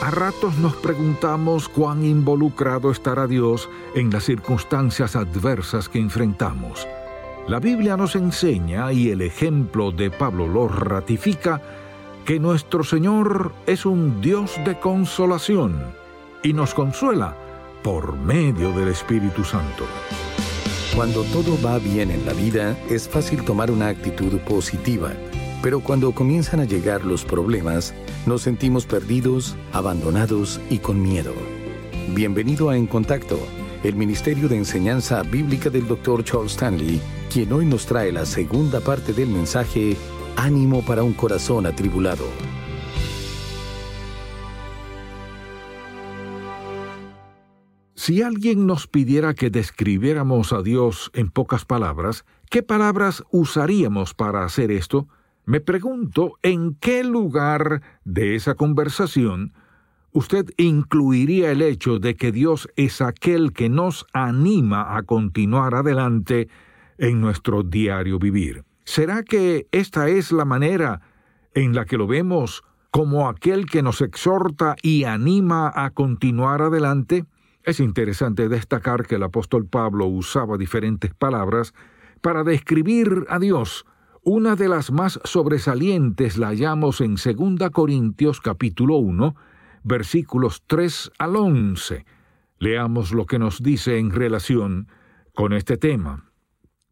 A ratos nos preguntamos cuán involucrado estará Dios en las circunstancias adversas que enfrentamos. La Biblia nos enseña, y el ejemplo de Pablo lo ratifica, que nuestro Señor es un Dios de consolación y nos consuela por medio del Espíritu Santo. Cuando todo va bien en la vida, es fácil tomar una actitud positiva pero cuando comienzan a llegar los problemas, nos sentimos perdidos, abandonados y con miedo. Bienvenido a En Contacto, el Ministerio de Enseñanza Bíblica del Dr. Charles Stanley, quien hoy nos trae la segunda parte del mensaje Ánimo para un corazón atribulado. Si alguien nos pidiera que describiéramos a Dios en pocas palabras, ¿qué palabras usaríamos para hacer esto? Me pregunto en qué lugar de esa conversación usted incluiría el hecho de que Dios es aquel que nos anima a continuar adelante en nuestro diario vivir. ¿Será que esta es la manera en la que lo vemos como aquel que nos exhorta y anima a continuar adelante? Es interesante destacar que el apóstol Pablo usaba diferentes palabras para describir a Dios, una de las más sobresalientes la hallamos en 2 Corintios capítulo 1, versículos 3 al 11. Leamos lo que nos dice en relación con este tema.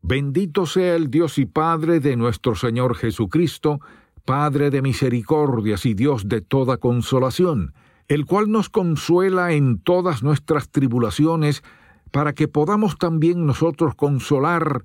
Bendito sea el Dios y Padre de nuestro Señor Jesucristo, Padre de misericordias y Dios de toda consolación, el cual nos consuela en todas nuestras tribulaciones, para que podamos también nosotros consolar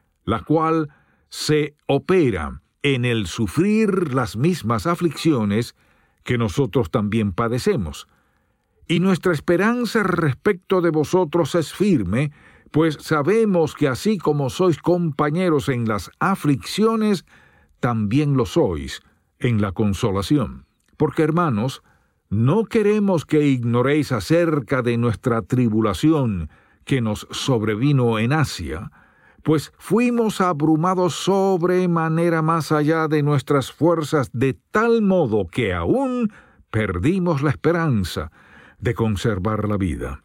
la cual se opera en el sufrir las mismas aflicciones que nosotros también padecemos. Y nuestra esperanza respecto de vosotros es firme, pues sabemos que así como sois compañeros en las aflicciones, también lo sois en la consolación. Porque, hermanos, no queremos que ignoréis acerca de nuestra tribulación que nos sobrevino en Asia, pues fuimos abrumados sobremanera más allá de nuestras fuerzas, de tal modo que aún perdimos la esperanza de conservar la vida.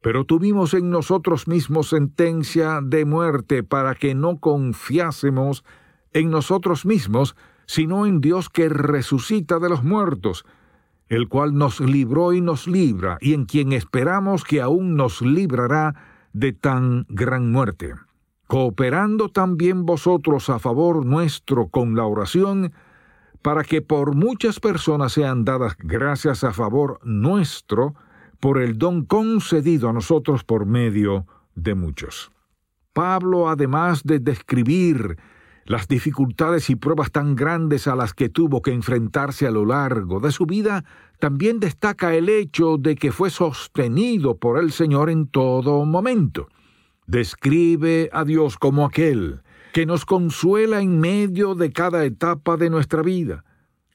Pero tuvimos en nosotros mismos sentencia de muerte para que no confiásemos en nosotros mismos, sino en Dios que resucita de los muertos, el cual nos libró y nos libra, y en quien esperamos que aún nos librará de tan gran muerte cooperando también vosotros a favor nuestro con la oración, para que por muchas personas sean dadas gracias a favor nuestro por el don concedido a nosotros por medio de muchos. Pablo, además de describir las dificultades y pruebas tan grandes a las que tuvo que enfrentarse a lo largo de su vida, también destaca el hecho de que fue sostenido por el Señor en todo momento describe a Dios como aquel que nos consuela en medio de cada etapa de nuestra vida.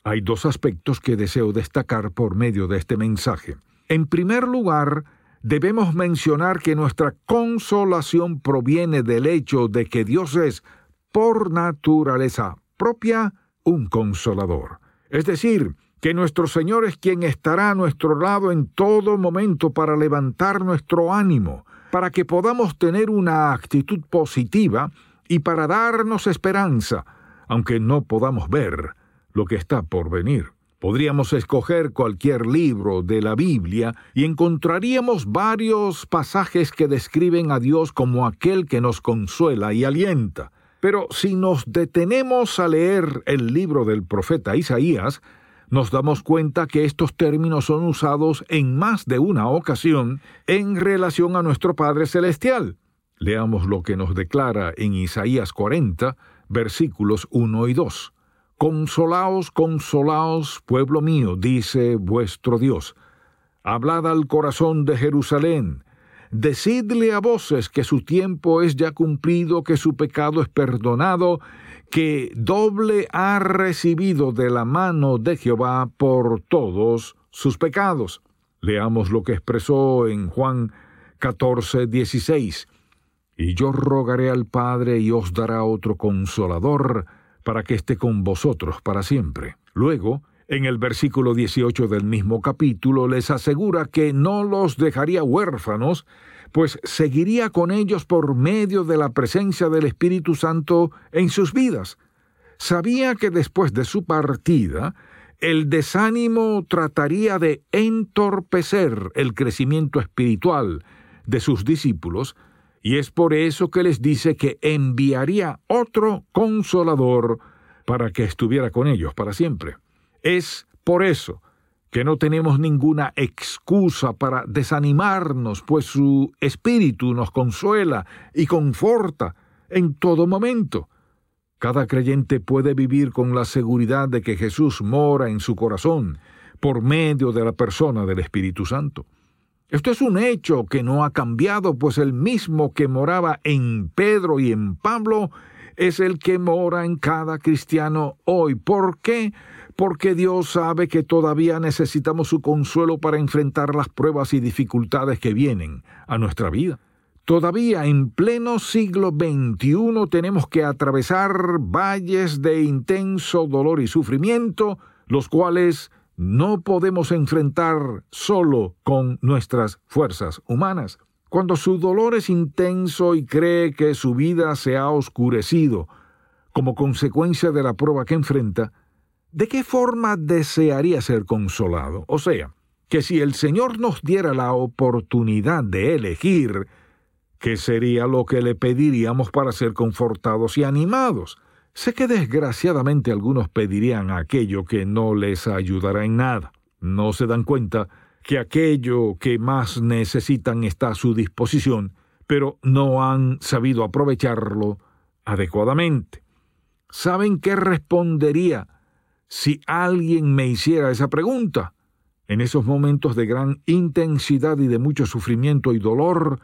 Hay dos aspectos que deseo destacar por medio de este mensaje. En primer lugar, debemos mencionar que nuestra consolación proviene del hecho de que Dios es, por naturaleza propia, un consolador. Es decir, que nuestro Señor es quien estará a nuestro lado en todo momento para levantar nuestro ánimo, para que podamos tener una actitud positiva y para darnos esperanza, aunque no podamos ver lo que está por venir. Podríamos escoger cualquier libro de la Biblia y encontraríamos varios pasajes que describen a Dios como aquel que nos consuela y alienta. Pero si nos detenemos a leer el libro del profeta Isaías, nos damos cuenta que estos términos son usados en más de una ocasión en relación a nuestro Padre Celestial. Leamos lo que nos declara en Isaías 40, versículos 1 y 2. Consolaos, consolaos, pueblo mío, dice vuestro Dios. Hablad al corazón de Jerusalén. Decidle a voces que su tiempo es ya cumplido, que su pecado es perdonado, que doble ha recibido de la mano de Jehová por todos sus pecados. Leamos lo que expresó en Juan 14, 16. Y yo rogaré al Padre y os dará otro consolador, para que esté con vosotros para siempre. Luego, en el versículo 18 del mismo capítulo, les asegura que no los dejaría huérfanos, pues seguiría con ellos por medio de la presencia del Espíritu Santo en sus vidas. Sabía que después de su partida, el desánimo trataría de entorpecer el crecimiento espiritual de sus discípulos, y es por eso que les dice que enviaría otro consolador para que estuviera con ellos para siempre. Es por eso que no tenemos ninguna excusa para desanimarnos, pues su espíritu nos consuela y conforta en todo momento. Cada creyente puede vivir con la seguridad de que Jesús mora en su corazón por medio de la persona del Espíritu Santo. Esto es un hecho que no ha cambiado, pues el mismo que moraba en Pedro y en Pablo es el que mora en cada cristiano hoy. ¿Por qué? Porque Dios sabe que todavía necesitamos su consuelo para enfrentar las pruebas y dificultades que vienen a nuestra vida. Todavía en pleno siglo XXI tenemos que atravesar valles de intenso dolor y sufrimiento, los cuales no podemos enfrentar solo con nuestras fuerzas humanas. Cuando su dolor es intenso y cree que su vida se ha oscurecido como consecuencia de la prueba que enfrenta, ¿de qué forma desearía ser consolado? O sea, que si el Señor nos diera la oportunidad de elegir, ¿qué sería lo que le pediríamos para ser confortados y animados? Sé que desgraciadamente algunos pedirían aquello que no les ayudará en nada. No se dan cuenta que aquello que más necesitan está a su disposición, pero no han sabido aprovecharlo adecuadamente. ¿Saben qué respondería si alguien me hiciera esa pregunta? En esos momentos de gran intensidad y de mucho sufrimiento y dolor,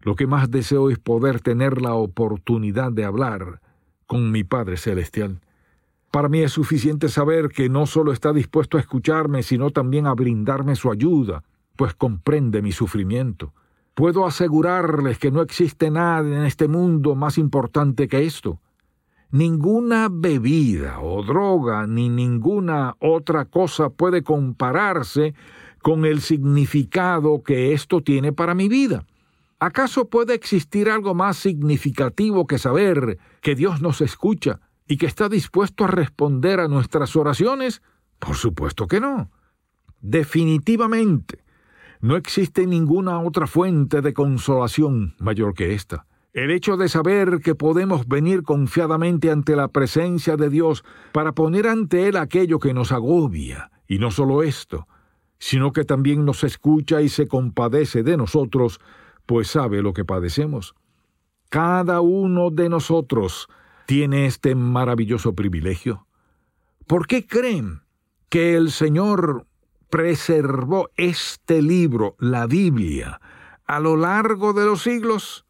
lo que más deseo es poder tener la oportunidad de hablar con mi Padre Celestial. Para mí es suficiente saber que no solo está dispuesto a escucharme, sino también a brindarme su ayuda, pues comprende mi sufrimiento. Puedo asegurarles que no existe nada en este mundo más importante que esto. Ninguna bebida o droga ni ninguna otra cosa puede compararse con el significado que esto tiene para mi vida. ¿Acaso puede existir algo más significativo que saber que Dios nos escucha y que está dispuesto a responder a nuestras oraciones? Por supuesto que no. Definitivamente, no existe ninguna otra fuente de consolación mayor que esta. El hecho de saber que podemos venir confiadamente ante la presencia de Dios para poner ante Él aquello que nos agobia, y no solo esto, sino que también nos escucha y se compadece de nosotros, pues sabe lo que padecemos. Cada uno de nosotros tiene este maravilloso privilegio. ¿Por qué creen que el Señor preservó este libro, la Biblia, a lo largo de los siglos?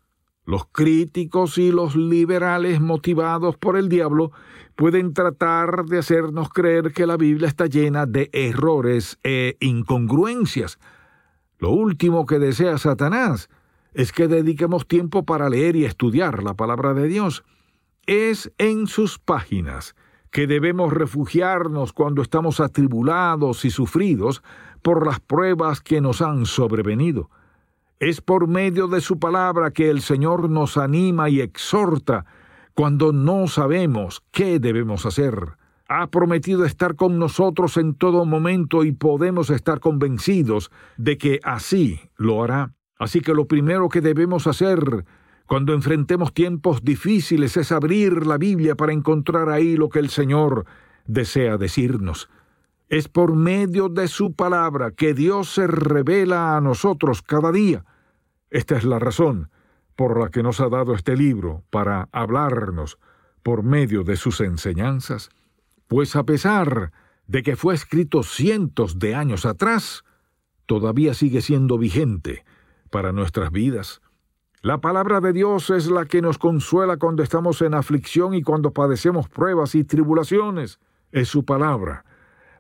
Los críticos y los liberales motivados por el diablo pueden tratar de hacernos creer que la Biblia está llena de errores e incongruencias. Lo último que desea Satanás es que dediquemos tiempo para leer y estudiar la palabra de Dios. Es en sus páginas que debemos refugiarnos cuando estamos atribulados y sufridos por las pruebas que nos han sobrevenido. Es por medio de su palabra que el Señor nos anima y exhorta cuando no sabemos qué debemos hacer. Ha prometido estar con nosotros en todo momento y podemos estar convencidos de que así lo hará. Así que lo primero que debemos hacer cuando enfrentemos tiempos difíciles es abrir la Biblia para encontrar ahí lo que el Señor desea decirnos. Es por medio de su palabra que Dios se revela a nosotros cada día. Esta es la razón por la que nos ha dado este libro para hablarnos por medio de sus enseñanzas, pues a pesar de que fue escrito cientos de años atrás, todavía sigue siendo vigente para nuestras vidas. La palabra de Dios es la que nos consuela cuando estamos en aflicción y cuando padecemos pruebas y tribulaciones. Es su palabra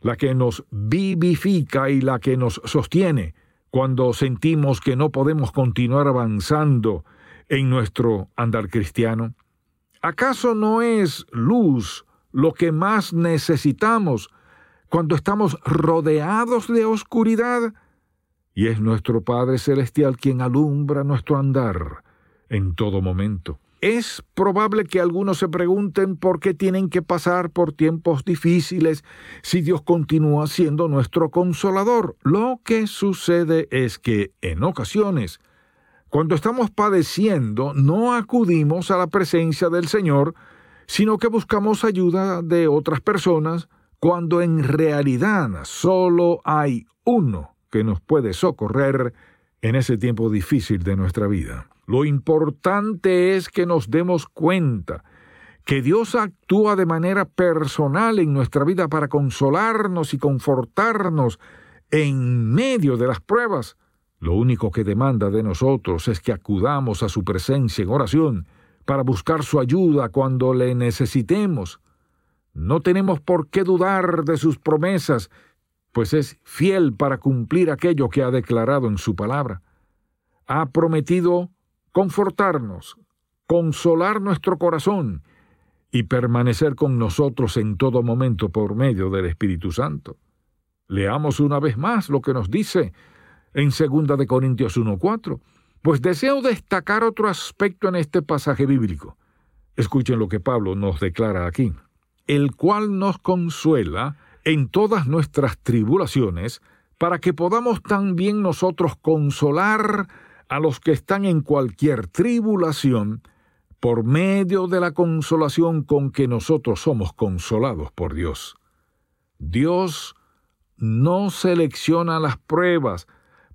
la que nos vivifica y la que nos sostiene cuando sentimos que no podemos continuar avanzando en nuestro andar cristiano? ¿Acaso no es luz lo que más necesitamos cuando estamos rodeados de oscuridad? Y es nuestro Padre Celestial quien alumbra nuestro andar en todo momento. Es probable que algunos se pregunten por qué tienen que pasar por tiempos difíciles si Dios continúa siendo nuestro consolador. Lo que sucede es que en ocasiones, cuando estamos padeciendo, no acudimos a la presencia del Señor, sino que buscamos ayuda de otras personas, cuando en realidad solo hay uno que nos puede socorrer en ese tiempo difícil de nuestra vida. Lo importante es que nos demos cuenta que Dios actúa de manera personal en nuestra vida para consolarnos y confortarnos en medio de las pruebas. Lo único que demanda de nosotros es que acudamos a su presencia en oración para buscar su ayuda cuando le necesitemos. No tenemos por qué dudar de sus promesas, pues es fiel para cumplir aquello que ha declarado en su palabra. Ha prometido confortarnos, consolar nuestro corazón y permanecer con nosotros en todo momento por medio del Espíritu Santo. Leamos una vez más lo que nos dice en 2 de Corintios 1:4, pues deseo destacar otro aspecto en este pasaje bíblico. Escuchen lo que Pablo nos declara aquí, el cual nos consuela en todas nuestras tribulaciones, para que podamos también nosotros consolar a los que están en cualquier tribulación por medio de la consolación con que nosotros somos consolados por Dios. Dios no selecciona las pruebas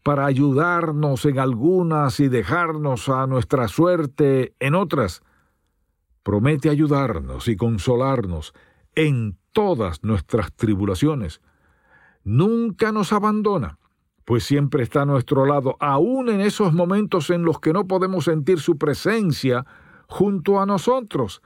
para ayudarnos en algunas y dejarnos a nuestra suerte en otras. Promete ayudarnos y consolarnos en todas nuestras tribulaciones. Nunca nos abandona pues siempre está a nuestro lado, aun en esos momentos en los que no podemos sentir su presencia junto a nosotros.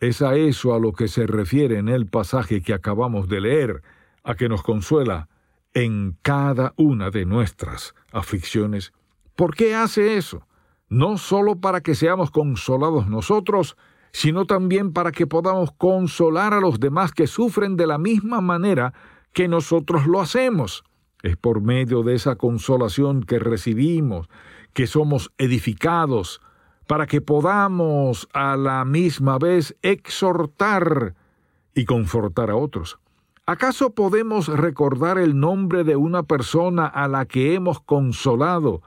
Es a eso a lo que se refiere en el pasaje que acabamos de leer, a que nos consuela en cada una de nuestras aflicciones. ¿Por qué hace eso? No solo para que seamos consolados nosotros, sino también para que podamos consolar a los demás que sufren de la misma manera que nosotros lo hacemos. Es por medio de esa consolación que recibimos, que somos edificados, para que podamos a la misma vez exhortar y confortar a otros. ¿Acaso podemos recordar el nombre de una persona a la que hemos consolado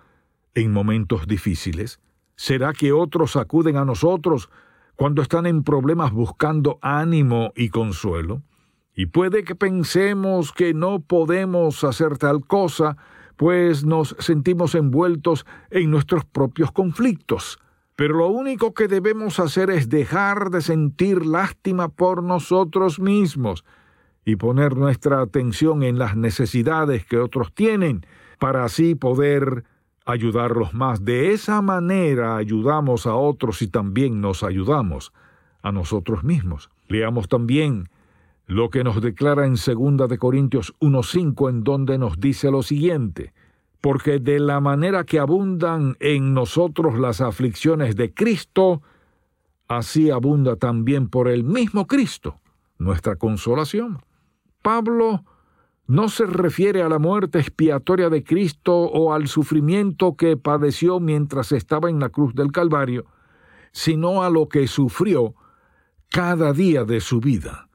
en momentos difíciles? ¿Será que otros acuden a nosotros cuando están en problemas buscando ánimo y consuelo? Y puede que pensemos que no podemos hacer tal cosa, pues nos sentimos envueltos en nuestros propios conflictos. Pero lo único que debemos hacer es dejar de sentir lástima por nosotros mismos y poner nuestra atención en las necesidades que otros tienen, para así poder ayudarlos más. De esa manera ayudamos a otros y también nos ayudamos a nosotros mismos. Leamos también lo que nos declara en 2 de Corintios 1:5 en donde nos dice lo siguiente: porque de la manera que abundan en nosotros las aflicciones de Cristo, así abunda también por el mismo Cristo nuestra consolación. Pablo no se refiere a la muerte expiatoria de Cristo o al sufrimiento que padeció mientras estaba en la cruz del Calvario, sino a lo que sufrió cada día de su vida.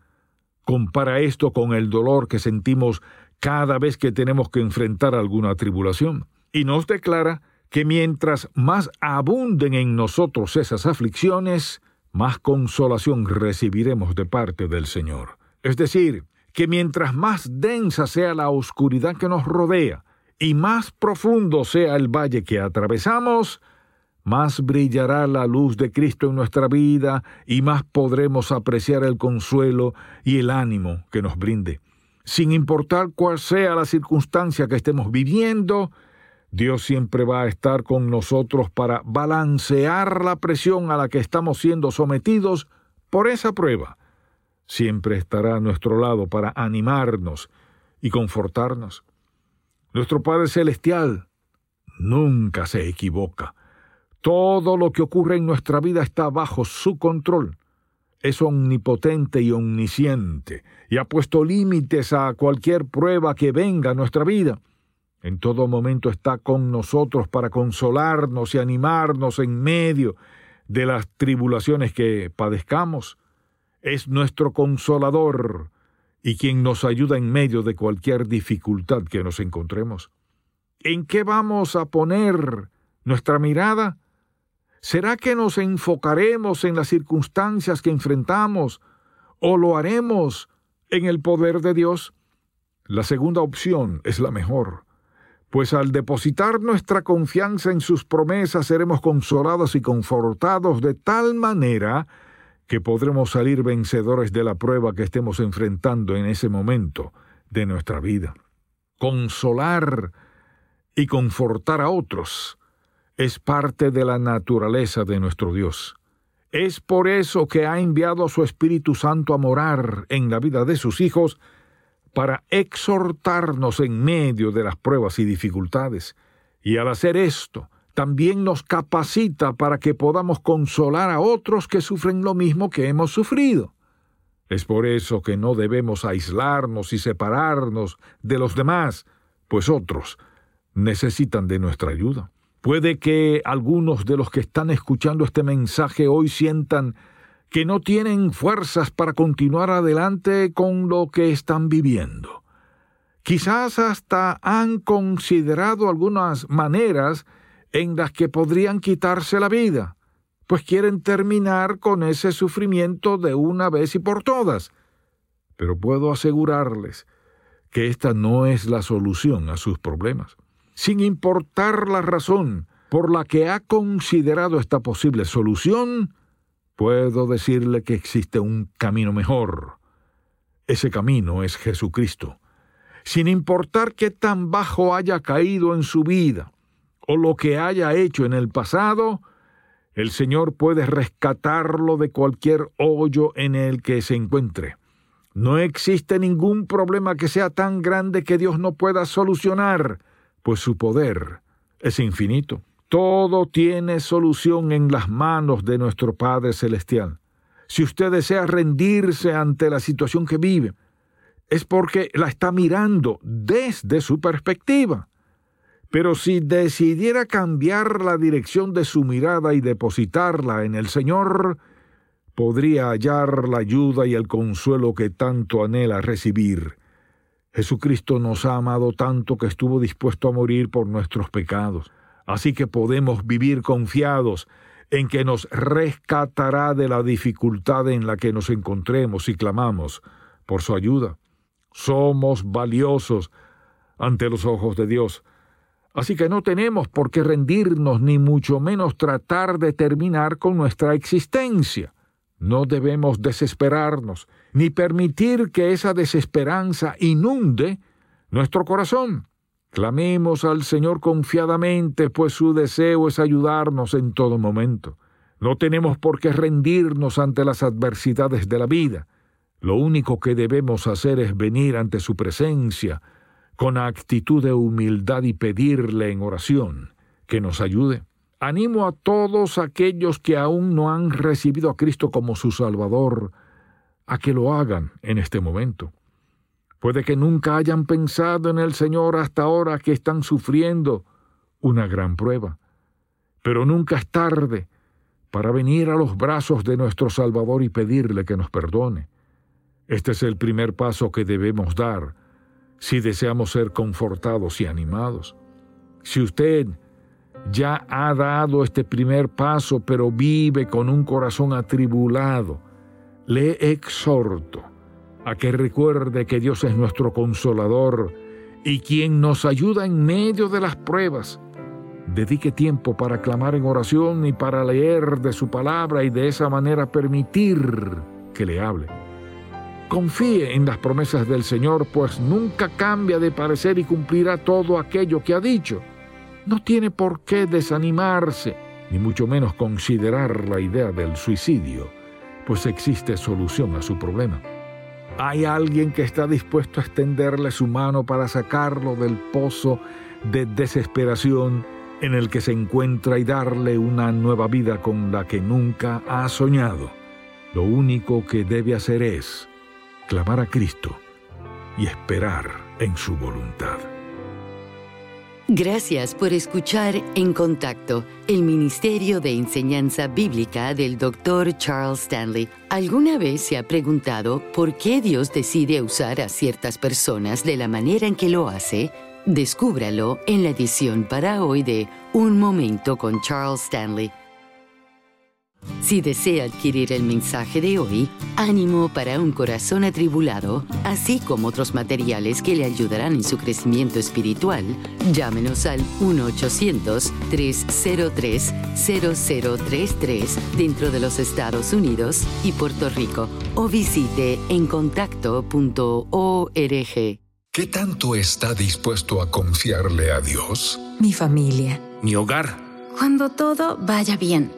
Compara esto con el dolor que sentimos cada vez que tenemos que enfrentar alguna tribulación, y nos declara que mientras más abunden en nosotros esas aflicciones, más consolación recibiremos de parte del Señor. Es decir, que mientras más densa sea la oscuridad que nos rodea y más profundo sea el valle que atravesamos, más brillará la luz de Cristo en nuestra vida y más podremos apreciar el consuelo y el ánimo que nos brinde. Sin importar cuál sea la circunstancia que estemos viviendo, Dios siempre va a estar con nosotros para balancear la presión a la que estamos siendo sometidos por esa prueba siempre estará a nuestro lado para animarnos y confortarnos. Nuestro Padre Celestial nunca se equivoca. Todo lo que ocurre en nuestra vida está bajo su control. Es omnipotente y omnisciente y ha puesto límites a cualquier prueba que venga a nuestra vida. En todo momento está con nosotros para consolarnos y animarnos en medio de las tribulaciones que padezcamos es nuestro consolador y quien nos ayuda en medio de cualquier dificultad que nos encontremos. ¿En qué vamos a poner nuestra mirada? ¿Será que nos enfocaremos en las circunstancias que enfrentamos o lo haremos en el poder de Dios? La segunda opción es la mejor, pues al depositar nuestra confianza en sus promesas seremos consolados y confortados de tal manera que podremos salir vencedores de la prueba que estemos enfrentando en ese momento de nuestra vida. Consolar y confortar a otros es parte de la naturaleza de nuestro Dios. Es por eso que ha enviado a su Espíritu Santo a morar en la vida de sus hijos para exhortarnos en medio de las pruebas y dificultades. Y al hacer esto, también nos capacita para que podamos consolar a otros que sufren lo mismo que hemos sufrido. Es por eso que no debemos aislarnos y separarnos de los demás, pues otros necesitan de nuestra ayuda. Puede que algunos de los que están escuchando este mensaje hoy sientan que no tienen fuerzas para continuar adelante con lo que están viviendo. Quizás hasta han considerado algunas maneras en las que podrían quitarse la vida, pues quieren terminar con ese sufrimiento de una vez y por todas. Pero puedo asegurarles que esta no es la solución a sus problemas. Sin importar la razón por la que ha considerado esta posible solución, puedo decirle que existe un camino mejor. Ese camino es Jesucristo. Sin importar qué tan bajo haya caído en su vida, o lo que haya hecho en el pasado, el Señor puede rescatarlo de cualquier hoyo en el que se encuentre. No existe ningún problema que sea tan grande que Dios no pueda solucionar, pues su poder es infinito. Todo tiene solución en las manos de nuestro Padre Celestial. Si usted desea rendirse ante la situación que vive, es porque la está mirando desde su perspectiva. Pero si decidiera cambiar la dirección de su mirada y depositarla en el Señor, podría hallar la ayuda y el consuelo que tanto anhela recibir. Jesucristo nos ha amado tanto que estuvo dispuesto a morir por nuestros pecados, así que podemos vivir confiados en que nos rescatará de la dificultad en la que nos encontremos y clamamos por su ayuda. Somos valiosos ante los ojos de Dios, Así que no tenemos por qué rendirnos ni mucho menos tratar de terminar con nuestra existencia. No debemos desesperarnos, ni permitir que esa desesperanza inunde nuestro corazón. Clamemos al Señor confiadamente, pues su deseo es ayudarnos en todo momento. No tenemos por qué rendirnos ante las adversidades de la vida. Lo único que debemos hacer es venir ante su presencia con actitud de humildad y pedirle en oración que nos ayude. Animo a todos aquellos que aún no han recibido a Cristo como su Salvador a que lo hagan en este momento. Puede que nunca hayan pensado en el Señor hasta ahora que están sufriendo una gran prueba, pero nunca es tarde para venir a los brazos de nuestro Salvador y pedirle que nos perdone. Este es el primer paso que debemos dar si deseamos ser confortados y animados. Si usted ya ha dado este primer paso, pero vive con un corazón atribulado, le exhorto a que recuerde que Dios es nuestro consolador y quien nos ayuda en medio de las pruebas. Dedique tiempo para clamar en oración y para leer de su palabra y de esa manera permitir que le hable. Confíe en las promesas del Señor, pues nunca cambia de parecer y cumplirá todo aquello que ha dicho. No tiene por qué desanimarse, ni mucho menos considerar la idea del suicidio, pues existe solución a su problema. Hay alguien que está dispuesto a extenderle su mano para sacarlo del pozo de desesperación en el que se encuentra y darle una nueva vida con la que nunca ha soñado. Lo único que debe hacer es clamar a Cristo y esperar en su voluntad. Gracias por escuchar En Contacto, el Ministerio de Enseñanza Bíblica del Dr. Charles Stanley. ¿Alguna vez se ha preguntado por qué Dios decide usar a ciertas personas de la manera en que lo hace? Descúbralo en la edición para hoy de Un Momento con Charles Stanley. Si desea adquirir el mensaje de hoy, Ánimo para un corazón atribulado, así como otros materiales que le ayudarán en su crecimiento espiritual, llámenos al 1-800-303-0033 dentro de los Estados Unidos y Puerto Rico o visite encontacto.org. ¿Qué tanto está dispuesto a confiarle a Dios? Mi familia. Mi hogar. Cuando todo vaya bien.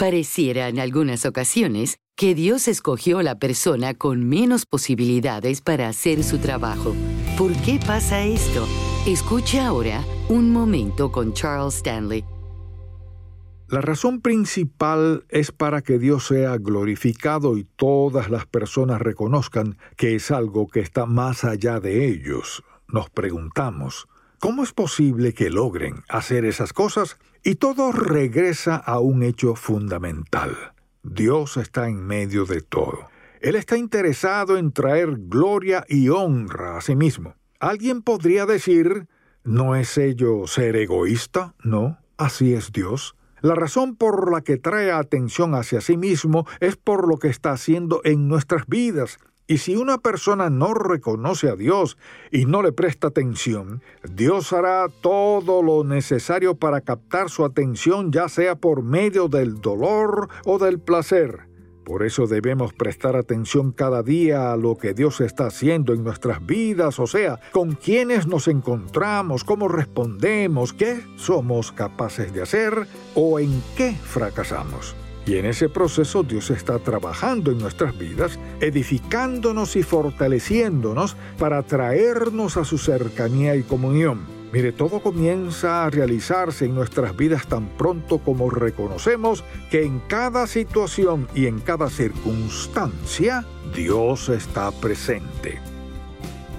Pareciera en algunas ocasiones que Dios escogió a la persona con menos posibilidades para hacer su trabajo. ¿Por qué pasa esto? Escuche ahora un momento con Charles Stanley. La razón principal es para que Dios sea glorificado y todas las personas reconozcan que es algo que está más allá de ellos. Nos preguntamos, ¿cómo es posible que logren hacer esas cosas y todo regresa a un hecho fundamental. Dios está en medio de todo. Él está interesado en traer gloria y honra a sí mismo. Alguien podría decir, ¿no es ello ser egoísta? No, así es Dios. La razón por la que trae atención hacia sí mismo es por lo que está haciendo en nuestras vidas, y si una persona no reconoce a Dios y no le presta atención, Dios hará todo lo necesario para captar su atención, ya sea por medio del dolor o del placer. Por eso debemos prestar atención cada día a lo que Dios está haciendo en nuestras vidas, o sea, con quiénes nos encontramos, cómo respondemos, qué somos capaces de hacer o en qué fracasamos. Y en ese proceso Dios está trabajando en nuestras vidas, edificándonos y fortaleciéndonos para traernos a su cercanía y comunión. Mire, todo comienza a realizarse en nuestras vidas tan pronto como reconocemos que en cada situación y en cada circunstancia Dios está presente.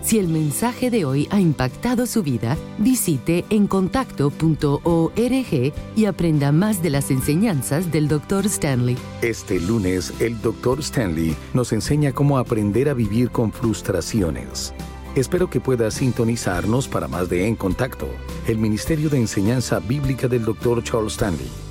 Si el mensaje de hoy ha impactado su vida, visite encontacto.org y aprenda más de las enseñanzas del Dr. Stanley. Este lunes, el Dr. Stanley nos enseña cómo aprender a vivir con frustraciones. Espero que pueda sintonizarnos para más de En Contacto, el Ministerio de Enseñanza Bíblica del Dr. Charles Stanley.